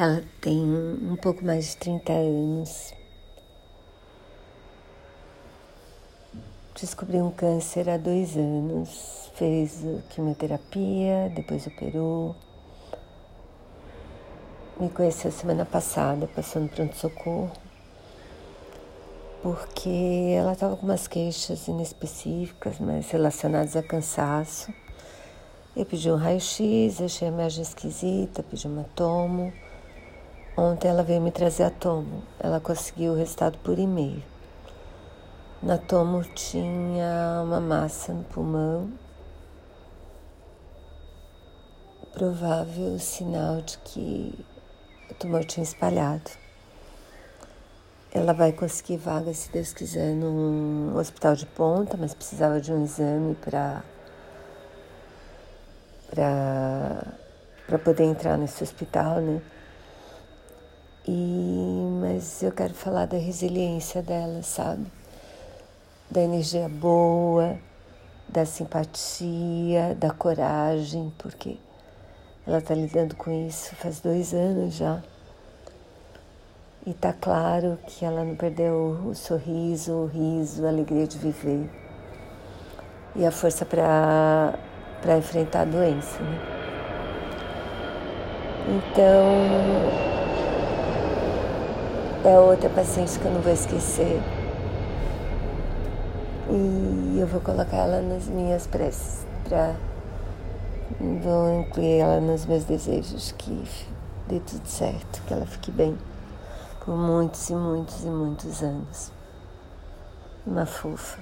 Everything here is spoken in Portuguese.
Ela tem um pouco mais de 30 anos. Descobriu um câncer há dois anos, fez quimioterapia, depois operou. Me conheceu semana passada, passou no pronto-socorro, porque ela estava com umas queixas inespecíficas, mas relacionadas a cansaço. Eu pedi um raio-x, achei a imagem esquisita, pedi uma tomo. Ontem ela veio me trazer a tomo. Ela conseguiu o resultado por e-mail. Na tomo tinha uma massa no pulmão, provável sinal de que o tumor tinha espalhado. Ela vai conseguir vaga, se Deus quiser, num hospital de ponta, mas precisava de um exame para para poder entrar nesse hospital, né? E, mas eu quero falar da resiliência dela, sabe? Da energia boa, da simpatia, da coragem, porque ela está lidando com isso faz dois anos já. E tá claro que ela não perdeu o sorriso, o riso, a alegria de viver. E a força para enfrentar a doença, né? Então, é outra paciente que eu não vou esquecer. E eu vou colocar ela nas minhas preces para vou incluir ela nos meus desejos que dê tudo certo, que ela fique bem por muitos e muitos e muitos anos. Uma fofa.